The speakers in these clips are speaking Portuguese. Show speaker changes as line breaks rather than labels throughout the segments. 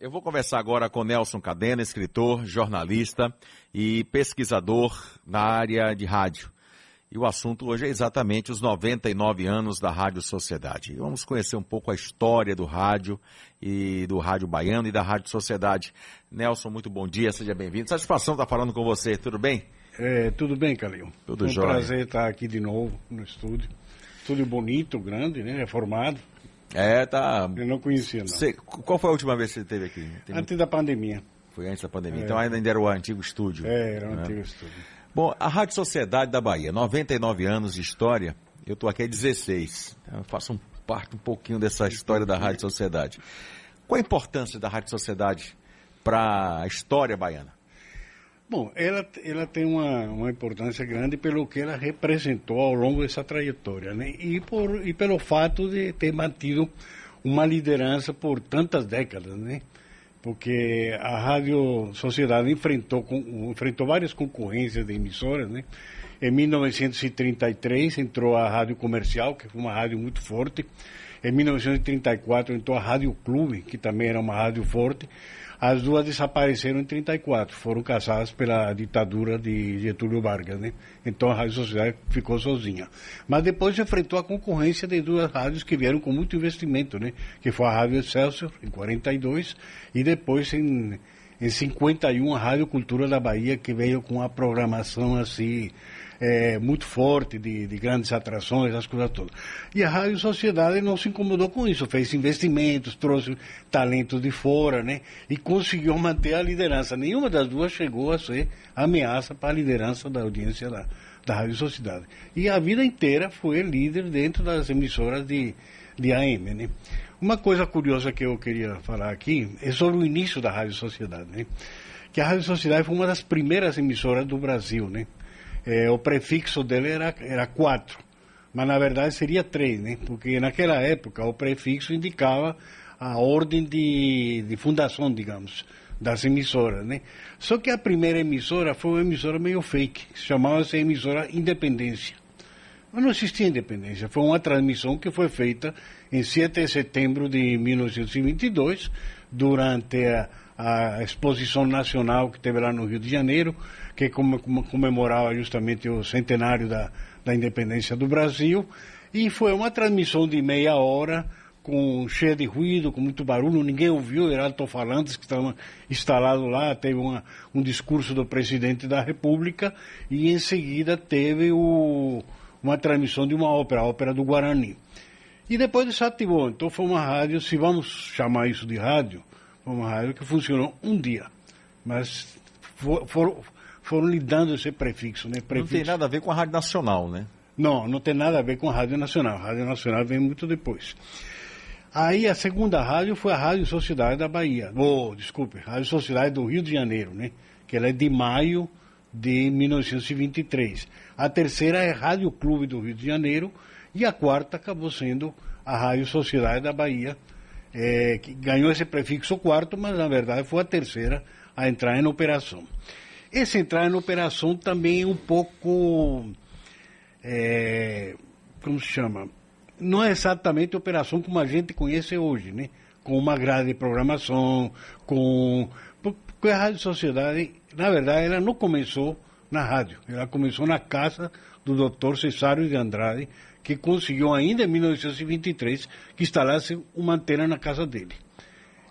Eu vou conversar agora com Nelson Cadena, escritor, jornalista e pesquisador na área de rádio. E o assunto hoje é exatamente os 99 anos da Rádio Sociedade. Vamos conhecer um pouco a história do rádio e do Rádio Baiano e da Rádio Sociedade. Nelson, muito bom dia, seja bem-vindo. Satisfação estar falando com você, tudo bem?
É, tudo bem, Calil.
Tudo
é um
jóia.
prazer estar aqui de novo no estúdio. Estúdio bonito, grande, né? Reformado.
É, tá.
Eu não conhecia, não.
Você- qual foi a última vez que você esteve aqui? Tem-
Antes da pandemia.
Foi antes da pandemia.
É.
Então ainda era o antigo estúdio.
É, era um
né?
antigo estúdio.
Bom, a Rádio Sociedade da Bahia, 99 anos de história, eu estou aqui há 16. Então, Eu faço um, parte um pouquinho dessa história da Rádio Sociedade. Qual a importância da Rádio Sociedade para a história baiana?
Bom, ela, ela tem uma, uma importância grande pelo que ela representou ao longo dessa trajetória, né? E, por, e pelo fato de ter mantido uma liderança por tantas décadas, né? Porque a Rádio Sociedade enfrentou, enfrentou várias concorrências de emissoras, né? Em 1933 entrou a Rádio Comercial, que foi uma rádio muito forte. Em 1934 entrou a Rádio Clube, que também era uma rádio forte. As duas desapareceram em 34, foram caçadas pela ditadura de Getúlio Vargas, né? Então a Rádio Sociedade ficou sozinha. Mas depois enfrentou a concorrência de duas rádios que vieram com muito investimento, né? Que foi a Rádio Excelsior, em 42, e depois em, em 51 a Rádio Cultura da Bahia, que veio com uma programação assim é, muito forte de, de grandes atrações, essas coisas todas. E a Rádio Sociedade não se incomodou com isso, fez investimentos, trouxe talentos de fora, né? E conseguiu manter a liderança. Nenhuma das duas chegou a ser ameaça para a liderança da audiência da, da Rádio Sociedade. E a vida inteira foi líder dentro das emissoras de, de AM, né? Uma coisa curiosa que eu queria falar aqui é sobre o início da Rádio Sociedade, né? Que a Rádio Sociedade foi uma das primeiras emissoras do Brasil, né? É, o prefixo dele era, era quatro, mas na verdade seria três, né? Porque naquela época o prefixo indicava a ordem de, de fundação, digamos, das emissoras, né? Só que a primeira emissora foi uma emissora meio fake, chamava-se emissora Independência. Mas não existia independência. Foi uma transmissão que foi feita em 7 de setembro de 1922, durante a, a exposição nacional que teve lá no Rio de Janeiro, que come- come- comemorava justamente o centenário da, da independência do Brasil. E foi uma transmissão de meia hora, com cheia de ruído, com muito barulho, ninguém ouviu, eram alto-falantes que estavam instalados lá, teve uma, um discurso do presidente da República e em seguida teve o, uma transmissão de uma ópera, a ópera do Guarani. E depois desativou, então foi uma rádio, se vamos chamar isso de rádio, foi uma rádio que funcionou um dia, mas for- foram, foram lhe dando esse prefixo, né?
Não
Prefixo.
tem nada a ver com a Rádio Nacional, né?
Não, não tem nada a ver com a Rádio Nacional. A Rádio Nacional vem muito depois. Aí a segunda rádio foi a Rádio Sociedade da Bahia. Oh, desculpe, Rádio Sociedade do Rio de Janeiro, né? Que ela é de maio de 1923. A terceira é a Rádio Clube do Rio de Janeiro e a quarta acabou sendo a Rádio Sociedade da Bahia, eh, que ganhou esse prefixo quarto, mas na verdade foi a terceira a entrar em operação. Esse entrar em operação também é um pouco é, como se chama? Não é exatamente operação como a gente conhece hoje, né? Com uma grade de programação, com. Porque a Rádio Sociedade, na verdade, ela não começou na rádio, ela começou na casa do Dr. Cesário de Andrade, que conseguiu ainda em 1923 que instalasse uma antena na casa dele.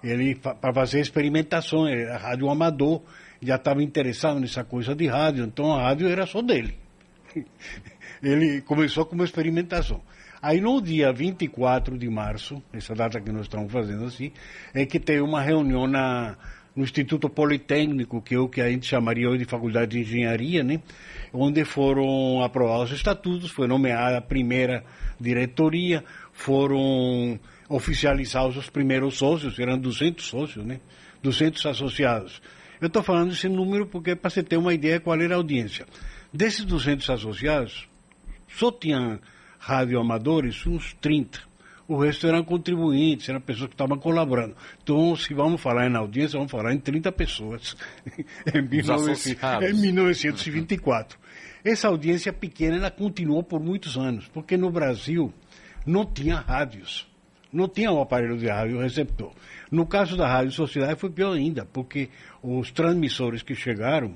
Ele, para fazer experimentações, era rádio amador, já estava interessado nessa coisa de rádio, então a rádio era só dele. Ele começou com uma experimentação. Aí no dia 24 de março, essa data que nós estamos fazendo assim, é que teve uma reunião na, no Instituto Politécnico, que é o que a gente chamaria hoje de Faculdade de Engenharia, né? onde foram aprovados os estatutos, foi nomeada a primeira diretoria, foram oficializados os primeiros sócios, eram 200 sócios, né? 200 associados. Eu estou falando esse número porque para você ter uma ideia qual era a audiência. Desses 200 associados, só tinha radioamadores uns 30. O resto eram contribuintes, eram pessoas que estavam colaborando. Então, se vamos falar em audiência, vamos falar em 30 pessoas. em, 19...
associados.
em 1924. Essa audiência pequena ela continuou por muitos anos, porque no Brasil não tinha rádios. Não tinha um aparelho de rádio receptor. No caso da Rádio Sociedade foi pior ainda, porque os transmissores que chegaram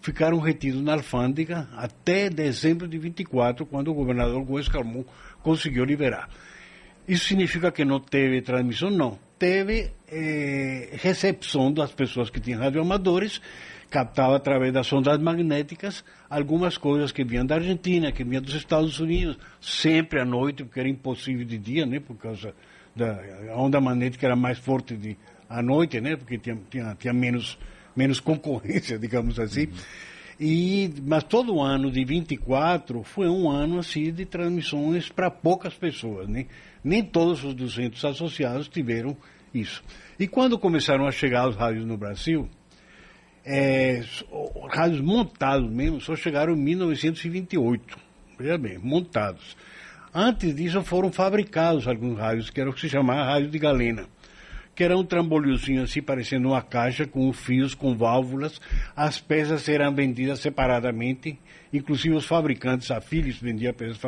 ficaram retidos na alfândega até dezembro de 24, quando o governador Gomes Calmon conseguiu liberar. Isso significa que não teve transmissão? Não. Teve eh, recepção das pessoas que tinham radioamadores, captava através das ondas magnéticas algumas coisas que vinham da Argentina, que vinham dos Estados Unidos, sempre à noite, porque era impossível de dia, né, por causa da onda magnética era mais forte de, à noite, né, porque tinha, tinha, tinha menos menos concorrência, digamos assim. Uhum. E, mas todo ano de 24 foi um ano assim de transmissões para poucas pessoas, né? Nem todos os 200 associados tiveram isso. E quando começaram a chegar os rádios no Brasil, é, rádios montados mesmo, só chegaram em 1928. Veja bem, montados. Antes disso foram fabricados alguns rádios, que era o que se chamava rádio de galena que era um trambolhozinho assim, parecendo uma caixa com fios, com válvulas. As peças eram vendidas separadamente, inclusive os fabricantes, a Philips vendia peças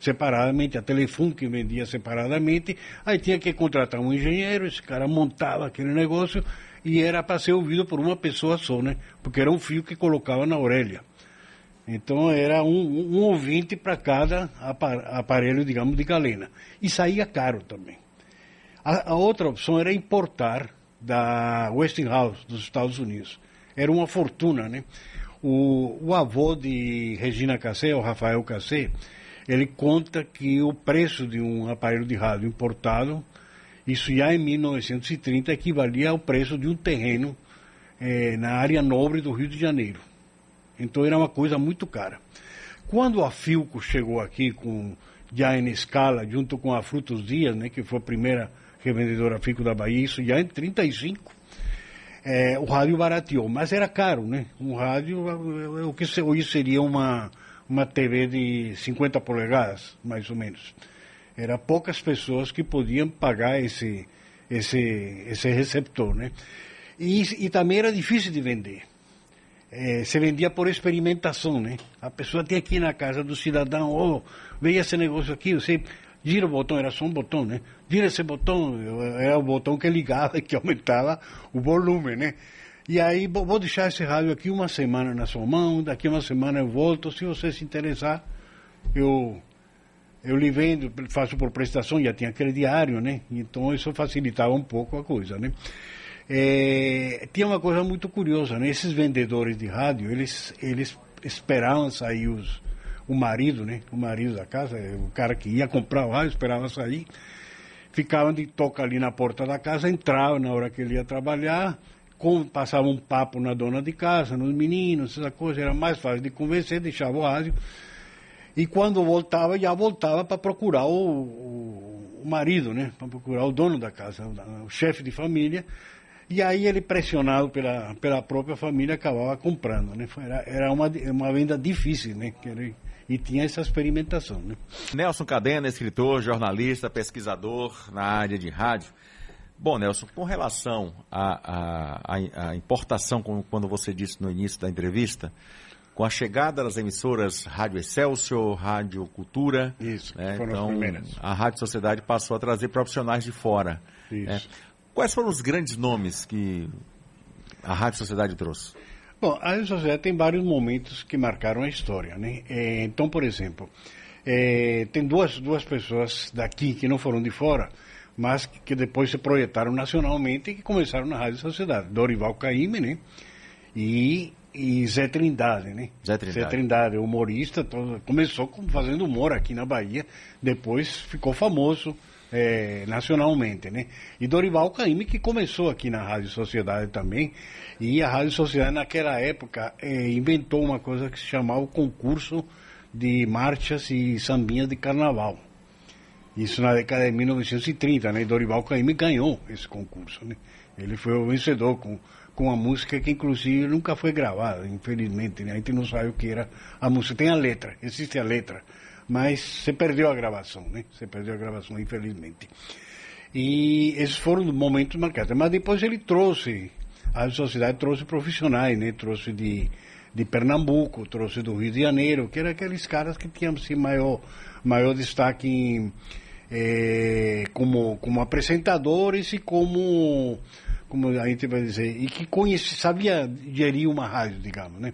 separadamente, a Telefunk vendia separadamente. Aí tinha que contratar um engenheiro, esse cara montava aquele negócio e era para ser ouvido por uma pessoa só, né? Porque era um fio que colocava na orelha. Então era um, um ouvinte para cada aparelho, digamos, de galena. E saía caro também. A, a, outra opção era importar da Westinghouse, dos Estados Unidos. Era uma fortuna, né? O, o avô de Regina Cassé, o Rafael Cassé, ele conta que o preço de um aparelho de rádio importado, isso já em 1930, equivalia ao preço de um terreno eh, na área nobre do Rio de Janeiro. Então era uma coisa muito cara. Quando a Filco chegou aqui com já em escala, junto com a Frutos Dias, né, que foi a primeira revendedora Fico da Bahia, isso já em 35. É, o rádio barateou, mas era caro, né? Um rádio, o que hoje seria uma, uma TV de 50 polegadas, mais ou menos. Era poucas pessoas que podiam pagar esse, esse, esse receptor, né? E, e também era difícil de vender. É, se vendia por experimentação, né? A pessoa tinha aqui na casa do cidadão, oh, veio esse negócio aqui, você gira o botão, era só um botão, né? Gira esse botão, era o botão que ligava e que aumentava o volume, né? E aí, vou deixar esse rádio aqui uma semana na sua mão, daqui uma semana eu volto, se você se interessar, eu eu lhe vendo, faço por prestação, já tinha crediário, né? Então isso facilitava um pouco a coisa, né? É, tinha uma coisa muito curiosa, né? Esses vendedores de rádio, eles, eles esperavam sair os, o marido, né? O marido da casa, o cara que ia comprar o rádio, esperava sair. Ficavam de toca ali na porta da casa, entrava na hora que ele ia trabalhar, com, passava um papo na dona de casa, nos meninos, essa coisa, era mais fácil de convencer, deixava o rádio. E quando voltava, já voltava para procurar o, o, marido, né? Para procurar o dono da casa, o chefe de família. E aí ele, pressionado pela, pela própria família, acabava comprando, né? Era, era uma, uma venda difícil, né? E tinha essa experimentação. Né?
Nelson Cadena, escritor, jornalista, pesquisador na área de rádio. Bom, Nelson, com relação à importação, como quando você disse no início da entrevista, com a chegada das emissoras Rádio Excelsior, Rádio Cultura,
Isso,
né?
foram
então,
as primeiras.
a Rádio Sociedade passou a trazer profissionais de fora. Né? Quais foram os grandes nomes que a Rádio Sociedade trouxe?
Bom, a sociedade tem vários momentos que marcaram a história, né? É, então, por exemplo, é, tem duas, duas pessoas daqui que não foram de fora, mas que depois se projetaram nacionalmente e que começaram na Rádio Sociedade. Dorival Caymmi, né? E, e Zé Trindade, né?
Zé Trindade.
Zé Trindade, humorista, todo, começou fazendo humor aqui na Bahia, depois ficou famoso é, nacionalmente, né? E Dorival Caymmi, que começou aqui na Rádio Sociedade também, e a Rádio Sociedade naquela época é, inventou uma coisa que se chamava o concurso de marchas e sambinhas de carnaval. Isso na década de 1930, né? E Dorival Caymmi ganhou esse concurso, né? Ele foi o vencedor com, com uma música que inclusive nunca foi gravada, infelizmente, né? A gente não sabe o que era a música. Tem a letra, existe a letra mas você perdeu a gravação, né? Você perdeu a gravação, infelizmente. E esses foram momentos marcados. Mas depois ele trouxe, a sociedade trouxe profissionais, né? Trouxe de, de Pernambuco, trouxe do Rio de Janeiro, que eram aqueles caras que tinham assim, maior, maior destaque em, é, como, como apresentadores e como, como a gente vai dizer, e que conhece, sabia gerir uma rádio, digamos, né?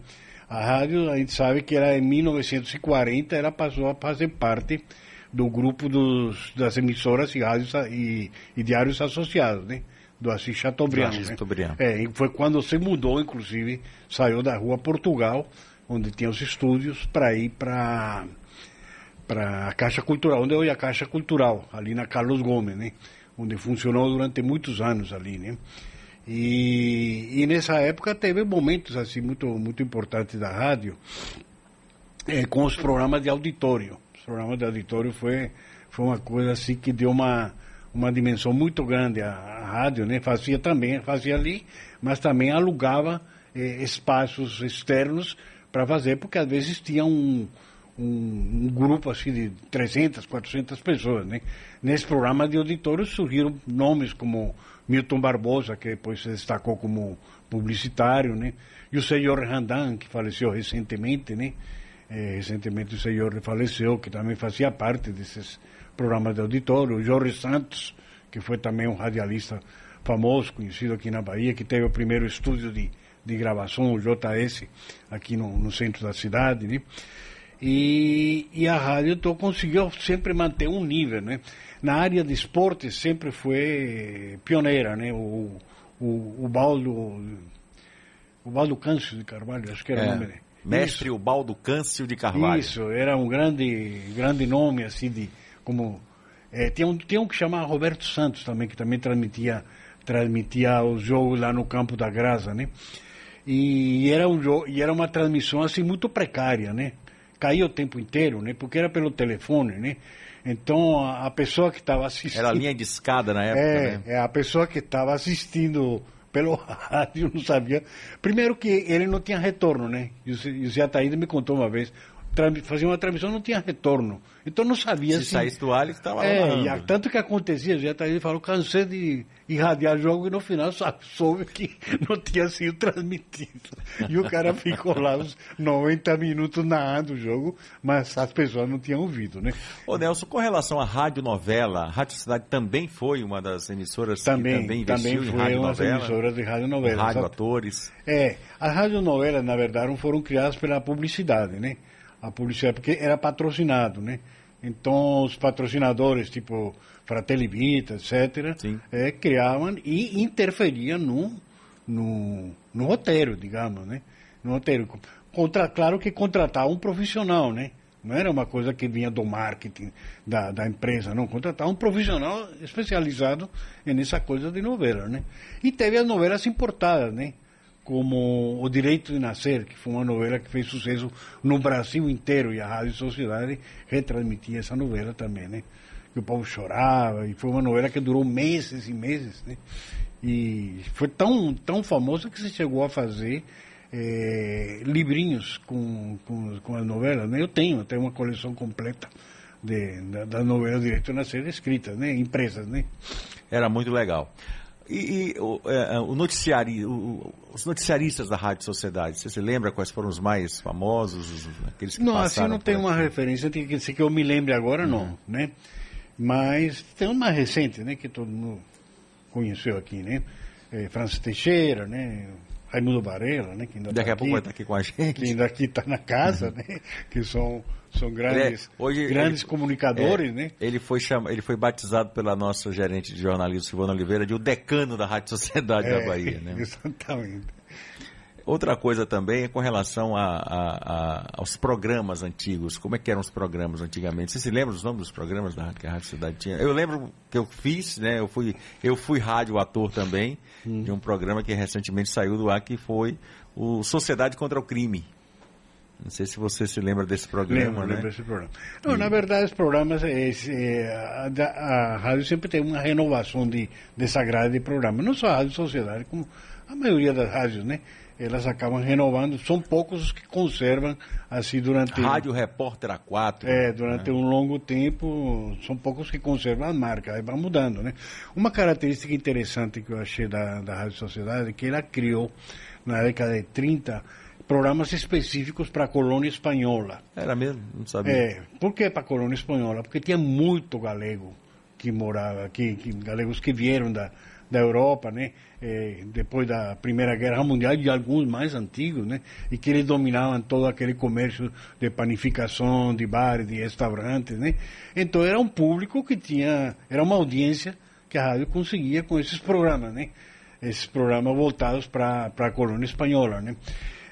A rádio, a gente sabe que era em 1940, ela passou a fazer parte do grupo dos, das emissoras e rádios e, e diários associados, né? Do Assis Chateaubriand.
Assis
né?
Chateaubriand.
É, foi quando se mudou, inclusive, saiu da rua Portugal, onde tinha os estúdios, para ir para para a Caixa Cultural, onde hoje é a Caixa Cultural, ali na Carlos Gomes, né? Onde funcionou durante muitos anos ali, né? E, e nessa época teve momentos assim muito muito importantes da rádio é, com os programas de auditório. Os programas de auditório foi foi uma coisa assim que deu uma uma dimensão muito grande à rádio, né? Fazia também fazia ali, mas também alugava eh, espaços externos para fazer, porque às vezes tinha um, um, um, grupo assim de 300, 400 pessoas, né? Nesse programa de auditório surgiram nomes como Milton Barbosa, que depois se destacou como publicitário, né? E o senhor Randan, que faleceu recentemente, né? É, recentemente o senhor faleceu, que também fazia parte desses programas de auditório. O Jorge Santos, que foi também um radialista famoso, conhecido aqui na Bahia, que teve o primeiro estúdio de, de gravação, o JS, aqui no, no centro da cidade, né? E, e, a rádio então, conseguiu sempre manter um nível, né? Na área de esporte sempre foi pioneira, né? O, o, o Baldo, o Baldo Câncio de Carvalho, acho que era é, o nome dele.
Mestre Isso. Ubaldo Câncio de Carvalho.
Isso, era um grande, grande nome, assim, de, como... É, tem, um, tem um que chamava Roberto Santos também, que também transmitia, transmitia os jogos lá no Campo da Graça, né? E era, um, e era uma transmissão, assim, muito precária, né? Caía o tempo inteiro, né? Porque era pelo telefone, né? Então a, a pessoa que estava assistindo.
Era a linha de escada na época,
é,
né?
É, a pessoa que estava assistindo pelo rádio não sabia. Primeiro que ele não tinha retorno, né? E o Zé Ataída me contou uma vez. Fazia uma transmissão não tinha retorno. Então não sabia
se. Se saísse do ar, ele estava
é, lá. tanto que acontecia, o Zé Ataída falou: cansei de irradiar jogo e no final só soube que não tinha sido transmitido. E o cara ficou lá uns 90 minutos narrando o jogo, mas as pessoas não tinham ouvido, né?
Ô Nelson, com relação à rádio novela, a Rádio Cidade também foi uma das emissoras também, que também investiu também foi em das
emissoras de rádio novela.
Rádio atores.
É, as rádio novelas, na verdade, foram criadas pela publicidade, né? A publicidade, porque era patrocinado, né? Então, os patrocinadores, tipo Fratelli Vita, etc., é, criavam e interferiam no, no, no roteiro, digamos, né? No roteiro. Contra, claro que contratar um profissional, né? Não era uma coisa que vinha do marketing da, da empresa, não. Contratar um profissional especializado nessa coisa de novela, né? E teve as novelas importadas, né? Como O Direito de Nascer, que foi uma novela que fez sucesso no Brasil inteiro e a Rádio Sociedade retransmitia essa novela também, né? que o povo chorava, e foi uma novela que durou meses e meses, né? E foi tão, tão famosa que se chegou a fazer é, livrinhos com, com, com as novelas, né? Eu tenho até uma coleção completa de, da, da novela Direito na Série escritas, né? Impressas, né?
Era muito legal. E, e o, é, o noticiário, o, os noticiaristas da Rádio Sociedade, você se lembra quais foram os mais famosos, os,
aqueles que não, assim não tem uma referência, tem que que eu me lembre agora, não, uhum. né? Mas tem uma recente, né, que todo mundo conheceu aqui, né? É, Francis Teixeira, né? Raimundo Varela, né? Que
ainda Daqui tá a pouco vai estar tá aqui com a gente.
Que ainda aqui está na casa, uhum. né? Que são, são grandes, é, hoje, grandes ele, comunicadores, é, né?
Ele foi, chama, ele foi batizado pela nossa gerente de jornalismo, Silvana Oliveira, de o decano da Rádio Sociedade da é, Bahia, né?
Exatamente.
Outra coisa também é com relação a, a, a, aos programas antigos. Como é que eram os programas antigamente? Você se lembra dos nomes dos programas da, que a Rádio Cidade tinha? Eu lembro que eu fiz, né? Eu fui, eu fui rádio ator também hum. de um programa que recentemente saiu do ar que foi o Sociedade contra o Crime. Não sei se você se lembra desse programa,
lembro,
né?
Lembro desse programa. Não, e... na verdade, os programas, é, é, a, a, rádio sempre tem uma renovação de, dessa grade de programa. Não só a Rádio Sociedade, como a maioria das rádios, né? Elas acabam renovando. São poucos os que conservam assim durante.
Rádio Repórter A4.
É, durante né? um longo tempo, são poucos que conservam a marca, aí vai mudando, né? Uma característica interessante que eu achei da, da Rádio Sociedade é que ela criou, na década de 30, programas específicos para a colônia espanhola.
Era mesmo? Não sabia.
É, por que para a colônia espanhola? Porque tinha muito galego que morava aqui, que, galegos que vieram da, da Europa, né? É, depois da Primeira Guerra Mundial e alguns mais antigos, né? E que eles dominavam todo aquele comércio de panificação, de bares, de restaurantes, né? Então era um público que tinha, era uma audiência que a rádio conseguia com esses programas, né? Esses programas voltados para a colônia espanhola, né?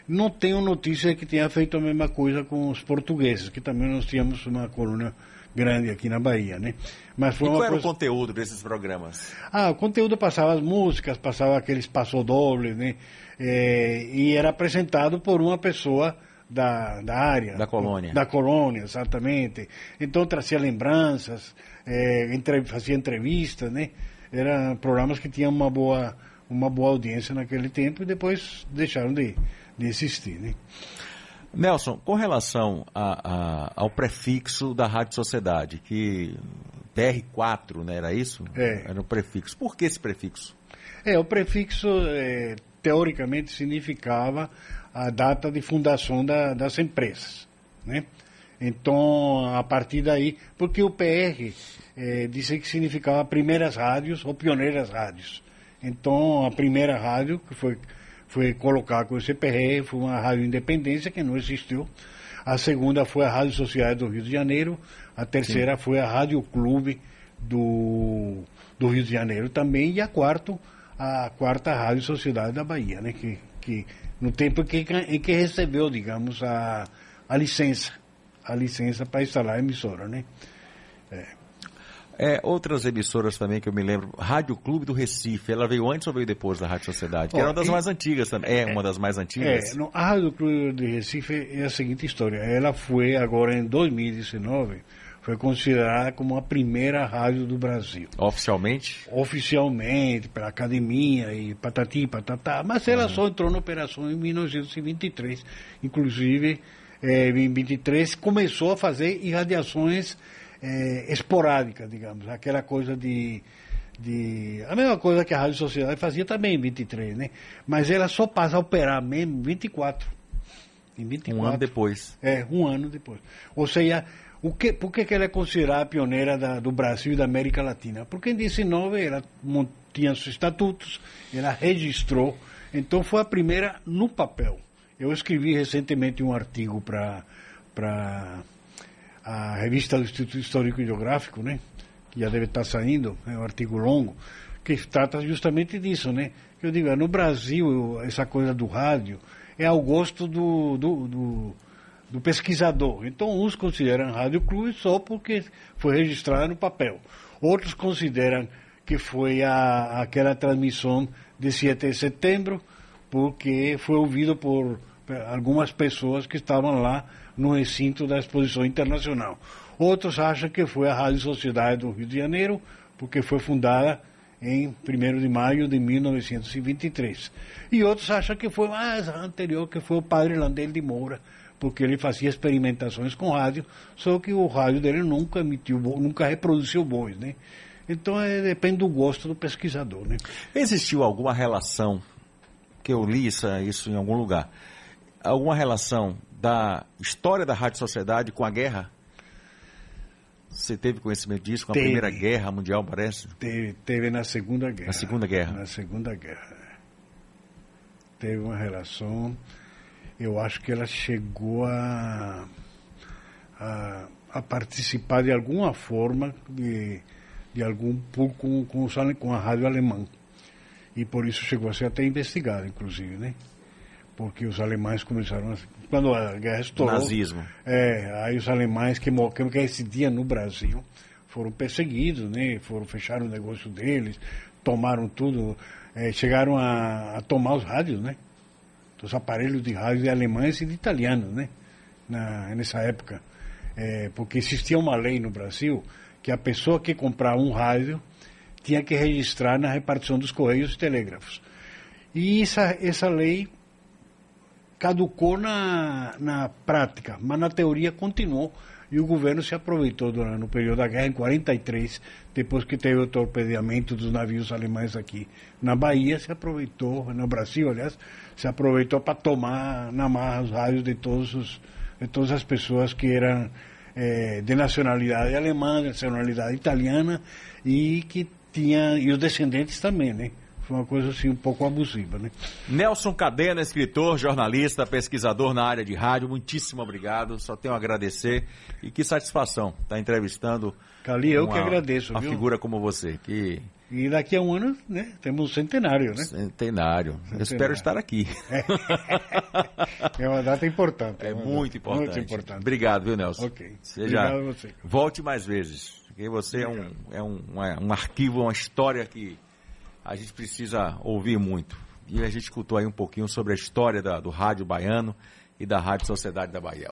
Não tenho notícia que tenha feito a mesma coisa com os portugueses, que também nós tínhamos uma colônia grande aqui na Bahia, né?
Mas foi e qual era coisa... o conteúdo desses programas?
Ah, o conteúdo passava as músicas, passava aqueles passodobles, né? É, e era apresentado por uma pessoa da, da área.
Da colônia.
Da colônia, exatamente. Então trazia lembranças, é, entre, fazia entrevistas, né? Eram programas que tinham uma boa, uma boa audiência naquele tempo e depois deixaram de, de existir, né?
Nelson, com relação a, a, ao prefixo da Rádio Sociedade, que TR4, né, era isso?
É.
Era o prefixo. Por que esse prefixo?
É, o prefixo, é, teoricamente, significava a data de fundação da, das empresas, né? Então, a partir daí, porque o PR é, disse que significava primeiras rádios ou pioneiras rádios. Então, a primeira rádio, que foi foi colocar com o CPR, foi uma rádio independência que não existiu. A segunda foi a Rádio Social do Rio de Janeiro. A terceira Sim. foi a Rádio Clube do, do Rio de Janeiro também. E a quarta, a quarta Rádio Sociedade da Bahia, né? Que, que no tempo em que, em que recebeu, digamos, a, a licença, a licença para instalar a emissora, né?
É. É, outras emissoras também que eu me lembro, Rádio Clube do Recife, ela veio antes ou veio depois da Rádio Sociedade? Que era uma das e, mais antigas também. É, é, uma das mais antigas?
É, a Rádio Clube do Recife é a seguinte história. Ela foi agora em 2019, foi considerada como a primeira rádio do Brasil.
Oficialmente?
Oficialmente, pela academia e patati patatá. Mas ela uhum. só entrou na operação em 1923. Inclusive, é, em 23 começou a fazer irradiações é, esporádica, digamos, aquela coisa de, de. A mesma coisa que a Rádio Sociedade fazia também em 23, né? Mas ela só passa a operar mesmo em 24.
Em 24. Um ano depois.
É, um ano depois. Ou seja, o que, por que, que ela é considerada a pioneira da, do Brasil e da América Latina? Porque em 19 ela tinha seus estatutos, ela registrou, então foi a primeira no papel. Eu escrevi recentemente um artigo para a revista do Instituto Histórico e Geográfico, né? Que já deve estar saindo, é um artigo longo, que trata justamente disso, né? Eu digo, no Brasil, essa coisa do rádio é ao gosto do, do, do, do pesquisador. Então, uns consideram Rádio Clube só porque foi registrada no papel. Outros consideram que foi a, aquela transmissão de 7 de setembro, porque foi ouvido por algumas pessoas que estavam lá no recinto da Exposição Internacional. Outros acham que foi a Rádio Sociedade do Rio de Janeiro, porque foi fundada em 1 de maio de 1923. E outros acham que foi mais anterior, que foi o padre Landel de Moura, porque ele fazia experimentações com rádio, só que o rádio dele nunca emitiu, nunca reproduziu voz, né? Então é, depende do gosto do pesquisador, né?
Existiu alguma relação, que eu li isso, isso em algum lugar, alguma relação da história da Rádio Sociedade com a guerra? Você teve conhecimento disso com a teve, Primeira Guerra Mundial, parece?
Teve, teve na Segunda Guerra.
Na Segunda Guerra.
Na Segunda Guerra. Teve uma relação. Eu acho que ela chegou a, a, a participar de alguma forma de, de algum com, com, com a rádio alemã. E por isso chegou a ser até investigada, inclusive, né? Porque os alemães começaram a quando a guerra estourou.
Nazismo.
É, aí os alemães que, que esse dia no Brasil foram perseguidos, né? Foram fechar o negócio deles, tomaram tudo, é, chegaram a, a, tomar os rádios, né? Os aparelhos de rádio de alemães e de italianos, né? Na, nessa época. É, porque existia uma lei no Brasil que a pessoa que comprava um rádio tinha que registrar na repartição dos correios e telégrafos. E essa, essa lei caducou na, na prática, mas na teoria continuou E o governo se aproveitou durante o período da guerra, em 43, depois que teve o torpedeamento dos navios alemães aqui na Bahia, se aproveitou, no Brasil, aliás, se aproveitou para tomar na marra os raios de, todos os, de todas as pessoas que eram é, de nacionalidade alemã, de nacionalidade italiana e que tinha e os descendentes também, né? Foi uma coisa assim um pouco abusiva, né?
Nelson Cadena, escritor, jornalista, pesquisador na área de rádio, muitíssimo obrigado. Só tenho a agradecer e que satisfação estar tá entrevistando.
Cali, eu uma, que agradeço.
Uma viu? figura como você. Que...
E daqui a um ano, né? Temos um centenário, né?
Centenário. centenário. Eu espero estar aqui.
É, é uma data importante.
É, muito importante. Muito importante. Obrigado, viu, Nelson?
Ok.
Seja, obrigado a você. Volte mais vezes. Porque você é um, é um, um arquivo, uma história que a gente precisa ouvir muito. E a gente escutou aí um pouquinho sobre a história da, do rádio baiano e da Rádio Sociedade da Bahia.